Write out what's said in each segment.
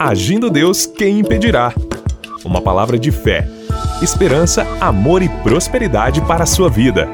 Agindo Deus, quem impedirá? Uma palavra de fé, esperança, amor e prosperidade para a sua vida.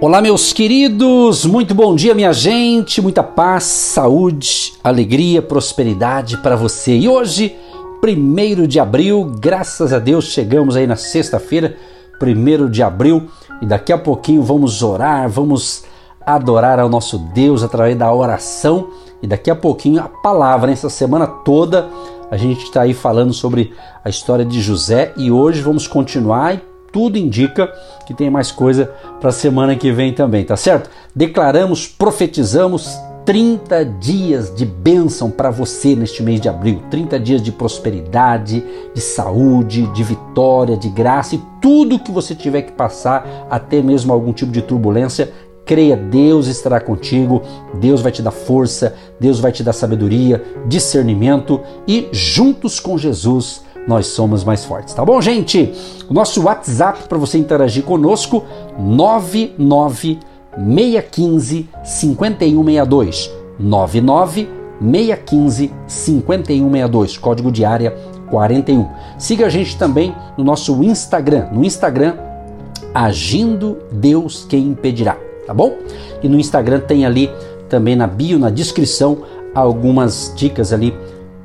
Olá, meus queridos, muito bom dia, minha gente, muita paz, saúde, alegria, prosperidade para você. E hoje, 1 de abril, graças a Deus, chegamos aí na sexta-feira, 1 de abril, e daqui a pouquinho vamos orar, vamos adorar ao nosso Deus através da oração e daqui a pouquinho a palavra. Essa semana toda a gente está aí falando sobre a história de José e hoje vamos continuar e tudo indica que tem mais coisa para a semana que vem também, tá certo? Declaramos, profetizamos 30 dias de bênção para você neste mês de abril, 30 dias de prosperidade, de saúde, de vitória, de graça e tudo que você tiver que passar, até mesmo algum tipo de turbulência, creia, Deus estará contigo, Deus vai te dar força, Deus vai te dar sabedoria, discernimento e juntos com Jesus nós somos mais fortes, tá bom, gente? O nosso WhatsApp para você interagir conosco 99615 5162 99 615 5162, código de área 41. Siga a gente também no nosso Instagram, no Instagram Agindo Deus quem impedirá tá bom? E no Instagram tem ali também na bio, na descrição, algumas dicas ali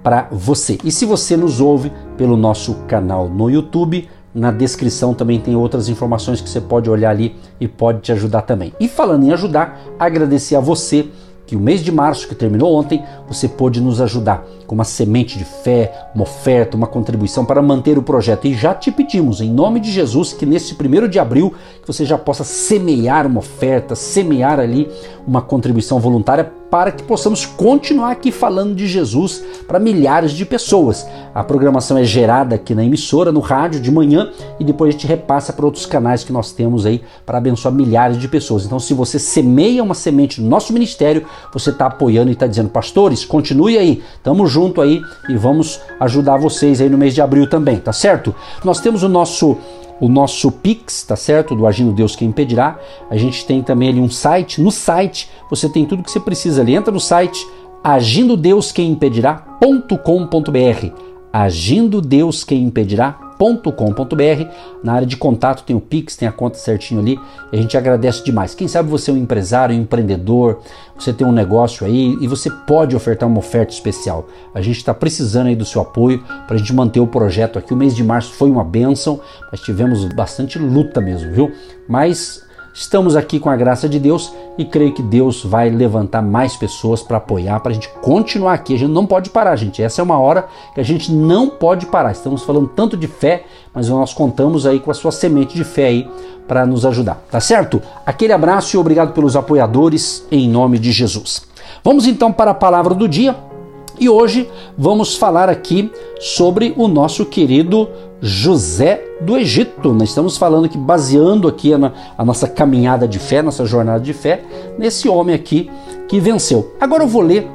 para você. E se você nos ouve pelo nosso canal no YouTube, na descrição também tem outras informações que você pode olhar ali e pode te ajudar também. E falando em ajudar, agradecer a você que o mês de março, que terminou ontem, você pôde nos ajudar uma semente de fé, uma oferta, uma contribuição para manter o projeto. E já te pedimos, em nome de Jesus, que nesse primeiro de abril, que você já possa semear uma oferta, semear ali uma contribuição voluntária para que possamos continuar aqui falando de Jesus para milhares de pessoas. A programação é gerada aqui na emissora, no rádio, de manhã e depois a gente repassa para outros canais que nós temos aí para abençoar milhares de pessoas. Então, se você semeia uma semente no nosso ministério, você está apoiando e está dizendo, pastores, continue aí, estamos junto aí e vamos ajudar vocês aí no mês de abril também, tá certo? Nós temos o nosso o nosso Pix, tá certo? Do Agindo Deus Quem Impedirá. A gente tem também ali um site. No site você tem tudo que você precisa ali. Entra no site agindo Deus Quem Impedirá.com.br. Agindo Deus Quem Impedirá com.br Na área de contato tem o Pix, tem a conta certinho ali. A gente agradece demais. Quem sabe você é um empresário, um empreendedor, você tem um negócio aí e você pode ofertar uma oferta especial. A gente está precisando aí do seu apoio para a gente manter o projeto aqui. O mês de março foi uma benção, mas tivemos bastante luta mesmo, viu? Mas Estamos aqui com a graça de Deus e creio que Deus vai levantar mais pessoas para apoiar, para a gente continuar aqui. A gente não pode parar, gente. Essa é uma hora que a gente não pode parar. Estamos falando tanto de fé, mas nós contamos aí com a sua semente de fé aí para nos ajudar, tá certo? Aquele abraço e obrigado pelos apoiadores em nome de Jesus. Vamos então para a palavra do dia. E hoje vamos falar aqui sobre o nosso querido José do Egito. Nós estamos falando que baseando aqui a, a, nossa caminhada de fé, nossa jornada de fé, nesse homem aqui que venceu. Agora eu vou ler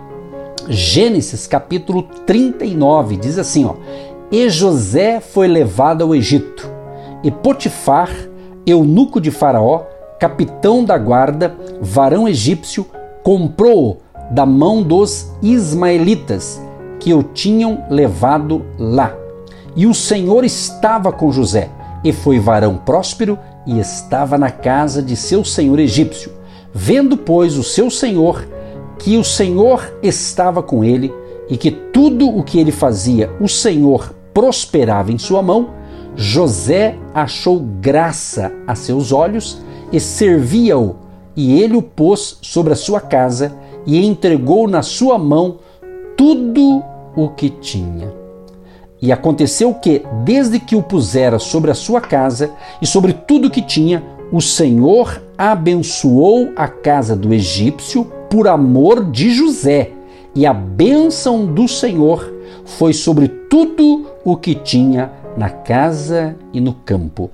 Gênesis capítulo 39, diz assim, ó: E José foi levado ao Egito, e Potifar, eunuco de Faraó, capitão da guarda, varão egípcio, comprou-o da mão dos ismaelitas que o tinham levado lá. E o Senhor estava com José, e foi varão próspero, e estava na casa de seu senhor egípcio. Vendo, pois, o seu senhor que o Senhor estava com ele, e que tudo o que ele fazia, o Senhor prosperava em sua mão, José achou graça a seus olhos e servia-o, e ele o pôs sobre a sua casa e entregou na sua mão tudo o que tinha. E aconteceu que, desde que o pusera sobre a sua casa e sobre tudo o que tinha, o Senhor abençoou a casa do egípcio por amor de José, e a bênção do Senhor foi sobre tudo o que tinha na casa e no campo.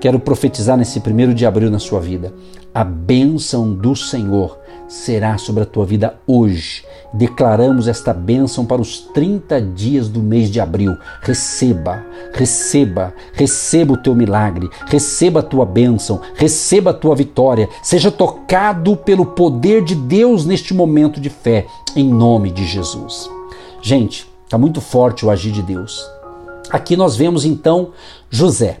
Quero profetizar nesse primeiro de abril na sua vida. A bênção do Senhor será sobre a tua vida hoje. Declaramos esta bênção para os 30 dias do mês de abril. Receba, receba, receba o teu milagre, receba a tua bênção, receba a tua vitória. Seja tocado pelo poder de Deus neste momento de fé, em nome de Jesus. Gente, Está muito forte o agir de Deus. Aqui nós vemos então José,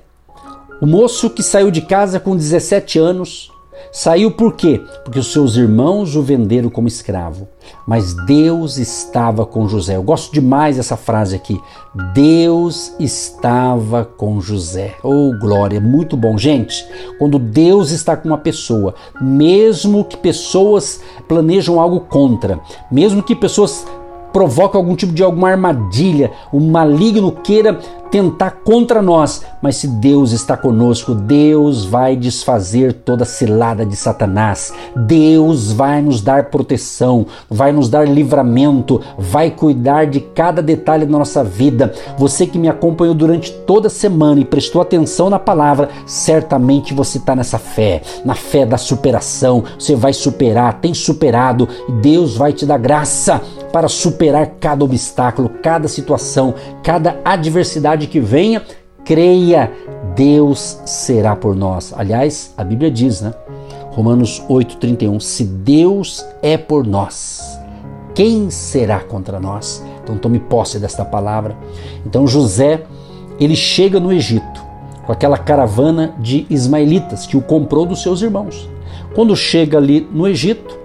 o moço que saiu de casa com 17 anos, Saiu por quê? Porque os seus irmãos o venderam como escravo. Mas Deus estava com José. Eu gosto demais dessa frase aqui. Deus estava com José. Oh, glória, muito bom. Gente, quando Deus está com uma pessoa, mesmo que pessoas planejam algo contra, mesmo que pessoas provoquem algum tipo de alguma armadilha, o maligno queira tentar contra nós, mas se Deus está conosco, Deus vai desfazer toda cilada de Satanás. Deus vai nos dar proteção, vai nos dar livramento, vai cuidar de cada detalhe da nossa vida. Você que me acompanhou durante toda a semana e prestou atenção na palavra, certamente você está nessa fé, na fé da superação. Você vai superar, tem superado e Deus vai te dar graça para superar cada obstáculo, cada situação, cada adversidade que venha. Creia, Deus será por nós. Aliás, a Bíblia diz, né? Romanos 8:31, se Deus é por nós, quem será contra nós? Então tome posse desta palavra. Então José, ele chega no Egito com aquela caravana de ismaelitas que o comprou dos seus irmãos. Quando chega ali no Egito,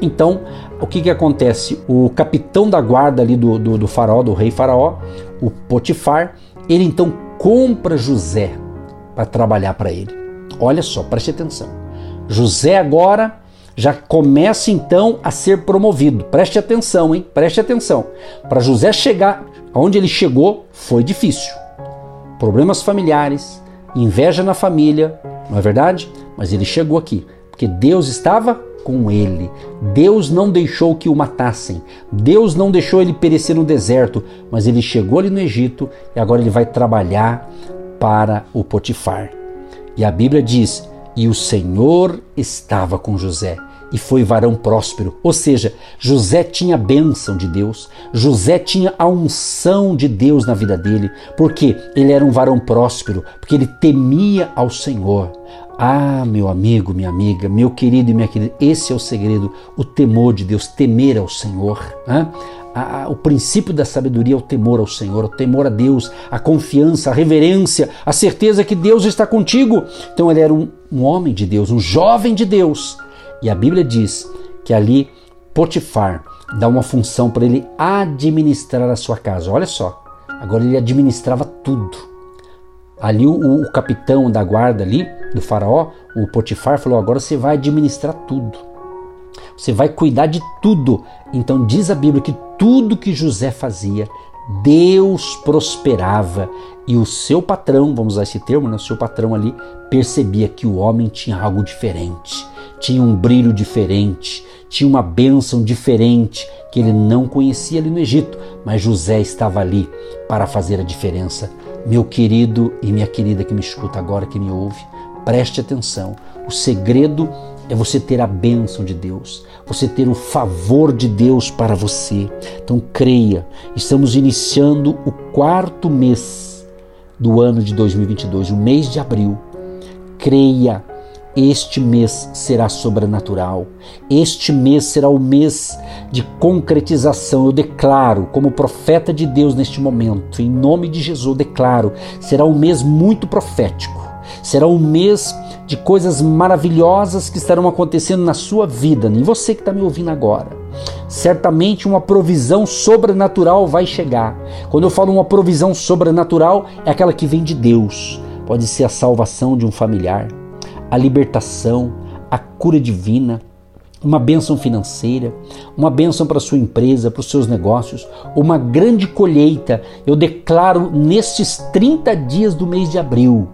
então o que, que acontece? O capitão da guarda ali do, do, do faraó, do rei faraó, o Potifar, ele então compra José para trabalhar para ele. Olha só, preste atenção. José agora já começa então a ser promovido. Preste atenção, hein? Preste atenção. Para José chegar onde ele chegou foi difícil. Problemas familiares, inveja na família, não é verdade? Mas ele chegou aqui porque Deus estava com ele. Deus não deixou que o matassem. Deus não deixou ele perecer no deserto, mas ele chegou ali no Egito e agora ele vai trabalhar para o Potifar. E a Bíblia diz: "E o Senhor estava com José." e foi varão próspero. Ou seja, José tinha a bênção de Deus, José tinha a unção de Deus na vida dele, porque ele era um varão próspero, porque ele temia ao Senhor. Ah, meu amigo, minha amiga, meu querido e minha querida, esse é o segredo, o temor de Deus, temer ao Senhor. Né? o princípio da sabedoria é o temor ao Senhor, o temor a Deus, a confiança, a reverência, a certeza que Deus está contigo. Então ele era um, um homem de Deus, um jovem de Deus. E a Bíblia diz que ali Potifar dá uma função para ele administrar a sua casa. Olha só, agora ele administrava tudo Ali o, o, capitão da guarda ali, do faraó, o Potifar, falou: agora você vai administrar tudo. Você vai cuidar de tudo. Então diz a Bíblia que tudo que José fazia, Deus prosperava. E o seu patrão, vamos usar esse termo, né? o seu patrão ali, percebia que o homem tinha algo diferente, tinha um brilho diferente, tinha uma bênção diferente que ele não conhecia ali no Egito. Mas José estava ali para fazer a diferença meu querido e minha querida que me escuta agora, que me ouve, preste atenção. O segredo é você ter a bênção de Deus, você ter o favor de Deus para você. Então creia, estamos iniciando o quarto mês do ano de 2022, o mês de abril. Creia, este mês será sobrenatural. Este mês será o mês de concretização. Eu declaro, como profeta de Deus neste momento, em nome de Jesus, declaro, será um mês muito profético. Será um mês de coisas maravilhosas que estarão acontecendo na sua vida, em você que está me ouvindo agora. Certamente uma provisão sobrenatural vai chegar. Quando eu falo uma provisão sobrenatural, é aquela que vem de Deus. Pode ser a salvação de um familiar, a libertação, a cura divina, uma bênção financeira, uma bênção para sua empresa, para os seus negócios, uma grande colheita. Eu declaro nestes 30 dias do mês de abril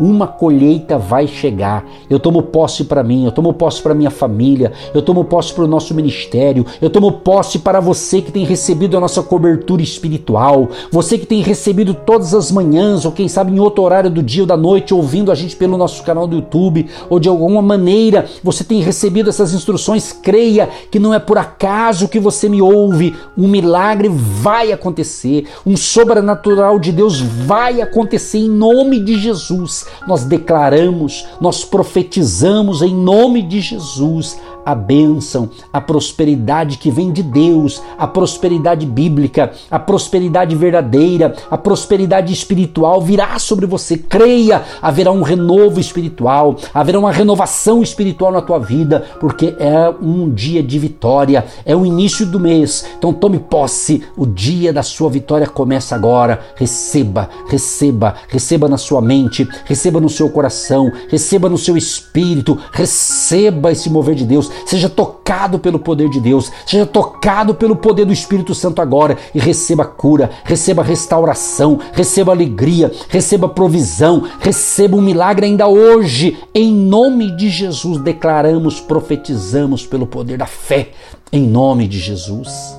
uma colheita vai chegar. Eu tomo posse para mim, eu tomo posse para minha família, eu tomo posse para o nosso ministério, eu tomo posse para você que tem recebido a nossa cobertura espiritual, você que tem recebido todas as manhãs, ou quem sabe em outro horário do dia ou da noite, ouvindo a gente pelo nosso canal do YouTube, ou de alguma maneira você tem recebido essas instruções, creia que não é por acaso que você me ouve, um milagre vai acontecer, um sobrenatural de Deus vai acontecer em nome de Jesus nós declaramos, nós profetizamos em nome de Jesus a bênção, a prosperidade que vem de Deus, a prosperidade bíblica, a prosperidade verdadeira, a prosperidade espiritual virá sobre você. Creia, haverá um renovo espiritual, haverá uma renovação espiritual na tua vida, porque é um dia de vitória, é o início do mês. Então tome posse, o dia da sua vitória começa agora. Receba, receba, receba na sua mente, receba no seu coração, receba no seu espírito, receba esse mover de Deus, seja tocado pelo poder de Deus, seja tocado pelo poder do Espírito Santo agora e receba cura, receba restauração, receba alegria, receba provisão, receba um milagre ainda hoje. Em nome de Jesus, declaramos, profetizamos pelo poder da fé, em nome de Jesus.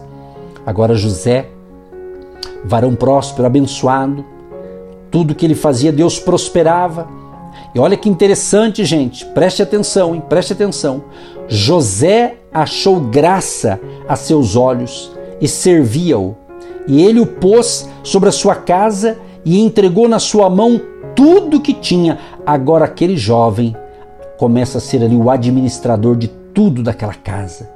Agora, José, varão próspero, abençoado, tudo que ele fazia, Deus prosperava. E olha que interessante, gente, preste atenção, hein? preste atenção. José achou graça a seus olhos e servia-o. E ele o pôs sobre a sua casa e entregou na sua mão tudo que tinha. Agora aquele jovem começa a ser ali o administrador de tudo daquela casa.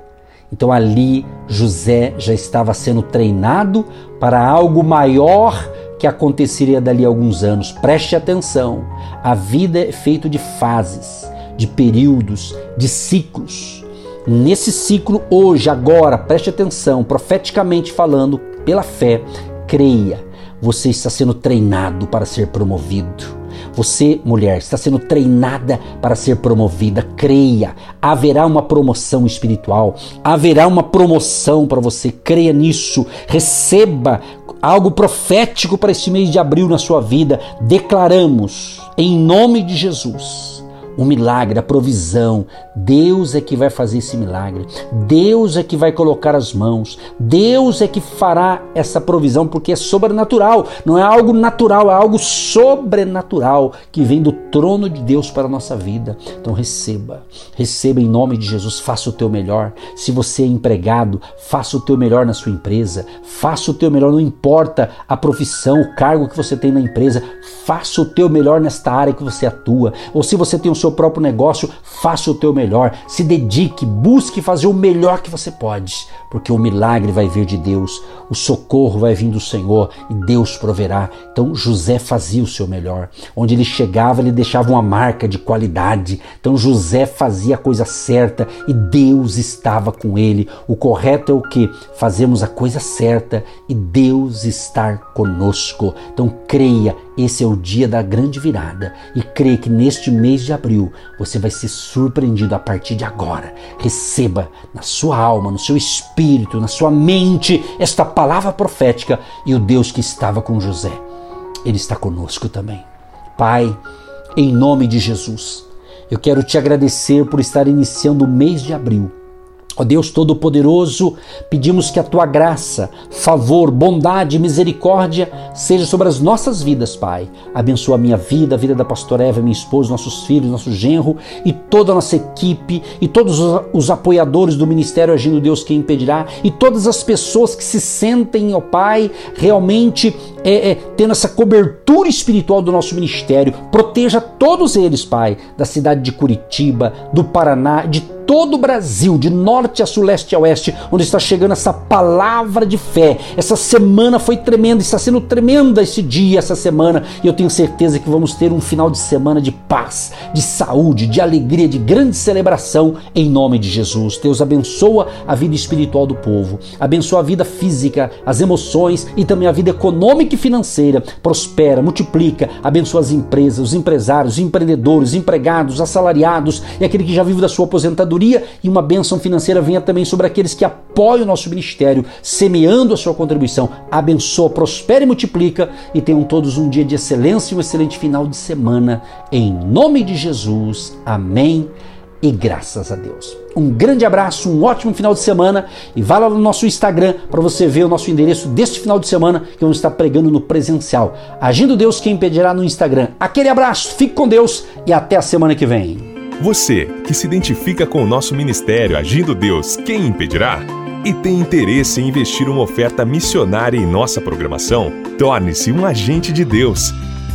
Então ali José já estava sendo treinado para algo maior que aconteceria dali a alguns anos. Preste atenção: a vida é feita de fases, de períodos, de ciclos. Nesse ciclo, hoje, agora, preste atenção, profeticamente falando, pela fé, creia, você está sendo treinado para ser promovido. Você, mulher, está sendo treinada para ser promovida. Creia, haverá uma promoção espiritual, haverá uma promoção para você. Creia nisso. Receba algo profético para este mês de abril na sua vida. Declaramos, em nome de Jesus o milagre, a provisão. Deus é que vai fazer esse milagre. Deus é que vai colocar as mãos. Deus é que fará essa provisão, porque é sobrenatural. Não é algo natural, é algo sobrenatural que vem do trono de Deus para a nossa vida. Então receba, receba em nome de Jesus. Faça o teu melhor. Se você é empregado, faça o teu melhor na sua empresa. Faça o teu melhor, não importa a profissão, o cargo que você tem na empresa. Faça o teu melhor nesta área que você atua. Ou se você tem o seu próprio negócio, faça o teu melhor, se dedique, busque fazer o melhor que você pode, porque o milagre vai vir de Deus, o socorro vai vir do Senhor e Deus proverá. Então José fazia o seu melhor. Onde ele chegava, ele deixava uma marca de qualidade. Então José fazia a coisa certa e Deus estava com ele. O correto é o que? Fazemos a coisa certa e Deus estar conosco. Então creia, esse é o dia da grande virada e creia que neste mês de abril você vai ser surpreendido a partir de agora. Receba na sua alma, no seu espírito, na sua mente esta palavra profética e o Deus que estava com José. Ele está conosco também. Pai, em nome de Jesus, eu quero te agradecer por estar iniciando o mês de abril Ó Deus Todo-Poderoso, pedimos que a tua graça, favor, bondade e misericórdia seja sobre as nossas vidas, Pai. Abençoa a minha vida, a vida da pastora Eva, minha esposa, nossos filhos, nosso genro e toda a nossa equipe e todos os apoiadores do Ministério Agindo Deus Quem Impedirá e todas as pessoas que se sentem, ó Pai, realmente é, é, tendo essa cobertura espiritual do nosso ministério. Proteja todos eles, Pai, da cidade de Curitiba, do Paraná, de todo o Brasil, de norte a sul, leste a oeste, onde está chegando essa palavra de fé. Essa semana foi tremenda, está sendo tremenda esse dia, essa semana, e eu tenho certeza que vamos ter um final de semana de paz, de saúde, de alegria, de grande celebração em nome de Jesus. Deus abençoa a vida espiritual do povo, abençoa a vida física, as emoções e também a vida econômica e financeira. Prospera, multiplica, abençoa as empresas, os empresários, os empreendedores, os empregados, assalariados e aquele que já vive da sua aposentadoria e uma bênção financeira venha também sobre aqueles que apoiam o nosso ministério, semeando a sua contribuição. Abençoa, prospera e multiplica e tenham todos um dia de excelência e um excelente final de semana. Em nome de Jesus. Amém e graças a Deus. Um grande abraço, um ótimo final de semana e vá lá no nosso Instagram para você ver o nosso endereço deste final de semana que vamos estar pregando no presencial. Agindo Deus, quem impedirá no Instagram. Aquele abraço, fique com Deus e até a semana que vem. Você que se identifica com o nosso ministério Agindo Deus, quem impedirá? E tem interesse em investir uma oferta missionária em nossa programação? Torne-se um agente de Deus